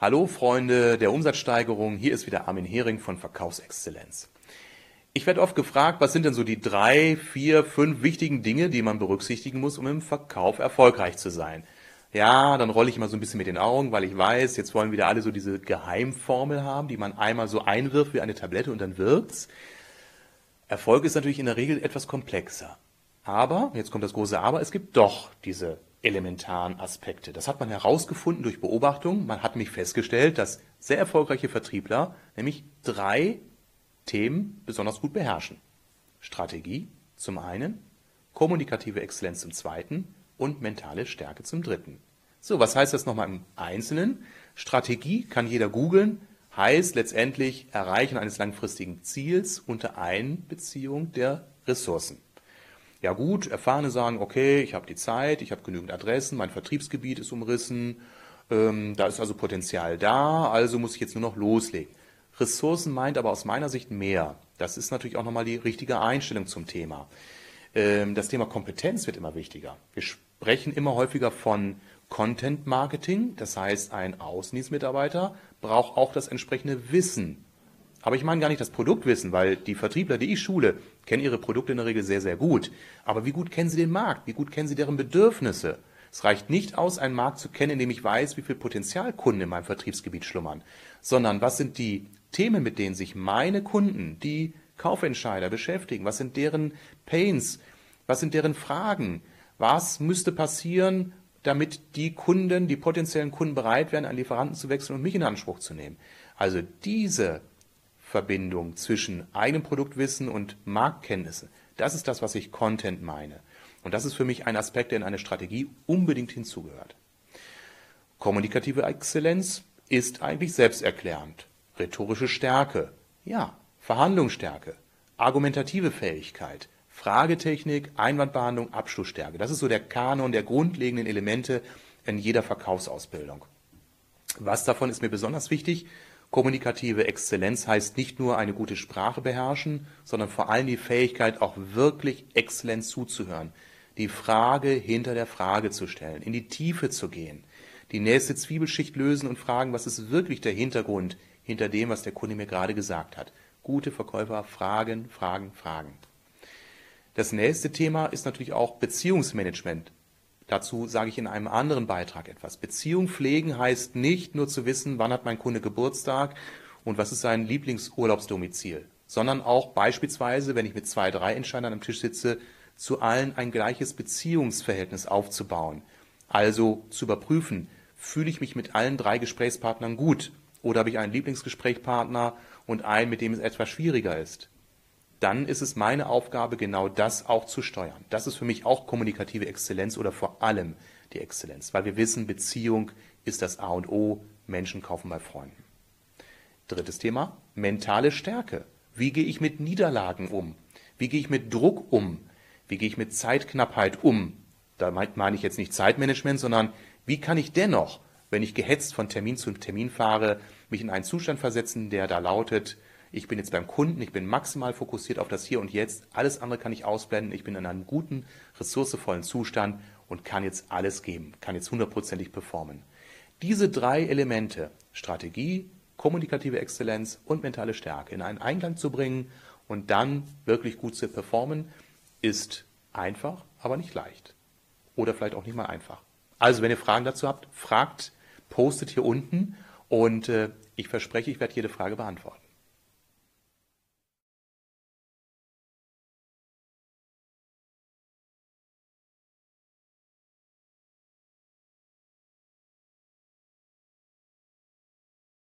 Hallo Freunde der Umsatzsteigerung, hier ist wieder Armin Hering von Verkaufsexzellenz. Ich werde oft gefragt, was sind denn so die drei, vier, fünf wichtigen Dinge, die man berücksichtigen muss, um im Verkauf erfolgreich zu sein. Ja, dann rolle ich immer so ein bisschen mit den Augen, weil ich weiß, jetzt wollen wieder alle so diese Geheimformel haben, die man einmal so einwirft wie eine Tablette und dann wirkt's. Erfolg ist natürlich in der Regel etwas komplexer. Aber, jetzt kommt das große Aber, es gibt doch diese elementaren Aspekte. Das hat man herausgefunden durch Beobachtung. Man hat nämlich festgestellt, dass sehr erfolgreiche Vertriebler nämlich drei Themen besonders gut beherrschen. Strategie zum einen, kommunikative Exzellenz zum zweiten und mentale Stärke zum dritten. So, was heißt das nochmal im Einzelnen? Strategie kann jeder googeln, heißt letztendlich Erreichen eines langfristigen Ziels unter Einbeziehung der Ressourcen. Ja gut, Erfahrene sagen, okay, ich habe die Zeit, ich habe genügend Adressen, mein Vertriebsgebiet ist umrissen, ähm, da ist also Potenzial da, also muss ich jetzt nur noch loslegen. Ressourcen meint aber aus meiner Sicht mehr. Das ist natürlich auch nochmal die richtige Einstellung zum Thema. Ähm, das Thema Kompetenz wird immer wichtiger. Wir sprechen immer häufiger von Content Marketing, das heißt, ein Außendienstmitarbeiter braucht auch das entsprechende Wissen aber ich meine gar nicht das Produktwissen, weil die Vertriebler, die ich schule, kennen ihre Produkte in der Regel sehr, sehr gut. Aber wie gut kennen sie den Markt? Wie gut kennen sie deren Bedürfnisse? Es reicht nicht aus, einen Markt zu kennen, in dem ich weiß, wie viel Potenzialkunden in meinem Vertriebsgebiet schlummern, sondern was sind die Themen, mit denen sich meine Kunden, die Kaufentscheider beschäftigen? Was sind deren Pains? Was sind deren Fragen? Was müsste passieren, damit die Kunden, die potenziellen Kunden bereit wären, einen Lieferanten zu wechseln und mich in Anspruch zu nehmen? Also diese Verbindung zwischen eigenem Produktwissen und Marktkenntnisse. Das ist das, was ich Content meine. Und das ist für mich ein Aspekt, der in eine Strategie unbedingt hinzugehört. Kommunikative Exzellenz ist eigentlich selbsterklärend. Rhetorische Stärke, ja, Verhandlungsstärke, argumentative Fähigkeit, Fragetechnik, Einwandbehandlung, Abschlussstärke. Das ist so der Kanon der grundlegenden Elemente in jeder Verkaufsausbildung. Was davon ist mir besonders wichtig? Kommunikative Exzellenz heißt nicht nur eine gute Sprache beherrschen, sondern vor allem die Fähigkeit, auch wirklich exzellent zuzuhören, die Frage hinter der Frage zu stellen, in die Tiefe zu gehen, die nächste Zwiebelschicht lösen und fragen, was ist wirklich der Hintergrund hinter dem, was der Kunde mir gerade gesagt hat. Gute Verkäufer fragen, fragen, fragen. Das nächste Thema ist natürlich auch Beziehungsmanagement. Dazu sage ich in einem anderen Beitrag etwas. Beziehung pflegen heißt nicht nur zu wissen, wann hat mein Kunde Geburtstag und was ist sein Lieblingsurlaubsdomizil, sondern auch beispielsweise, wenn ich mit zwei, drei Entscheidern am Tisch sitze, zu allen ein gleiches Beziehungsverhältnis aufzubauen. Also zu überprüfen, fühle ich mich mit allen drei Gesprächspartnern gut oder habe ich einen Lieblingsgesprächspartner und einen, mit dem es etwas schwieriger ist dann ist es meine Aufgabe, genau das auch zu steuern. Das ist für mich auch kommunikative Exzellenz oder vor allem die Exzellenz, weil wir wissen, Beziehung ist das A und O, Menschen kaufen bei Freunden. Drittes Thema, mentale Stärke. Wie gehe ich mit Niederlagen um? Wie gehe ich mit Druck um? Wie gehe ich mit Zeitknappheit um? Da meine ich jetzt nicht Zeitmanagement, sondern wie kann ich dennoch, wenn ich gehetzt von Termin zu Termin fahre, mich in einen Zustand versetzen, der da lautet, ich bin jetzt beim Kunden, ich bin maximal fokussiert auf das Hier und Jetzt, alles andere kann ich ausblenden, ich bin in einem guten, ressourcevollen Zustand und kann jetzt alles geben, kann jetzt hundertprozentig performen. Diese drei Elemente, Strategie, kommunikative Exzellenz und mentale Stärke in einen Einklang zu bringen und dann wirklich gut zu performen, ist einfach, aber nicht leicht. Oder vielleicht auch nicht mal einfach. Also, wenn ihr Fragen dazu habt, fragt, postet hier unten und äh, ich verspreche, ich werde jede Frage beantworten.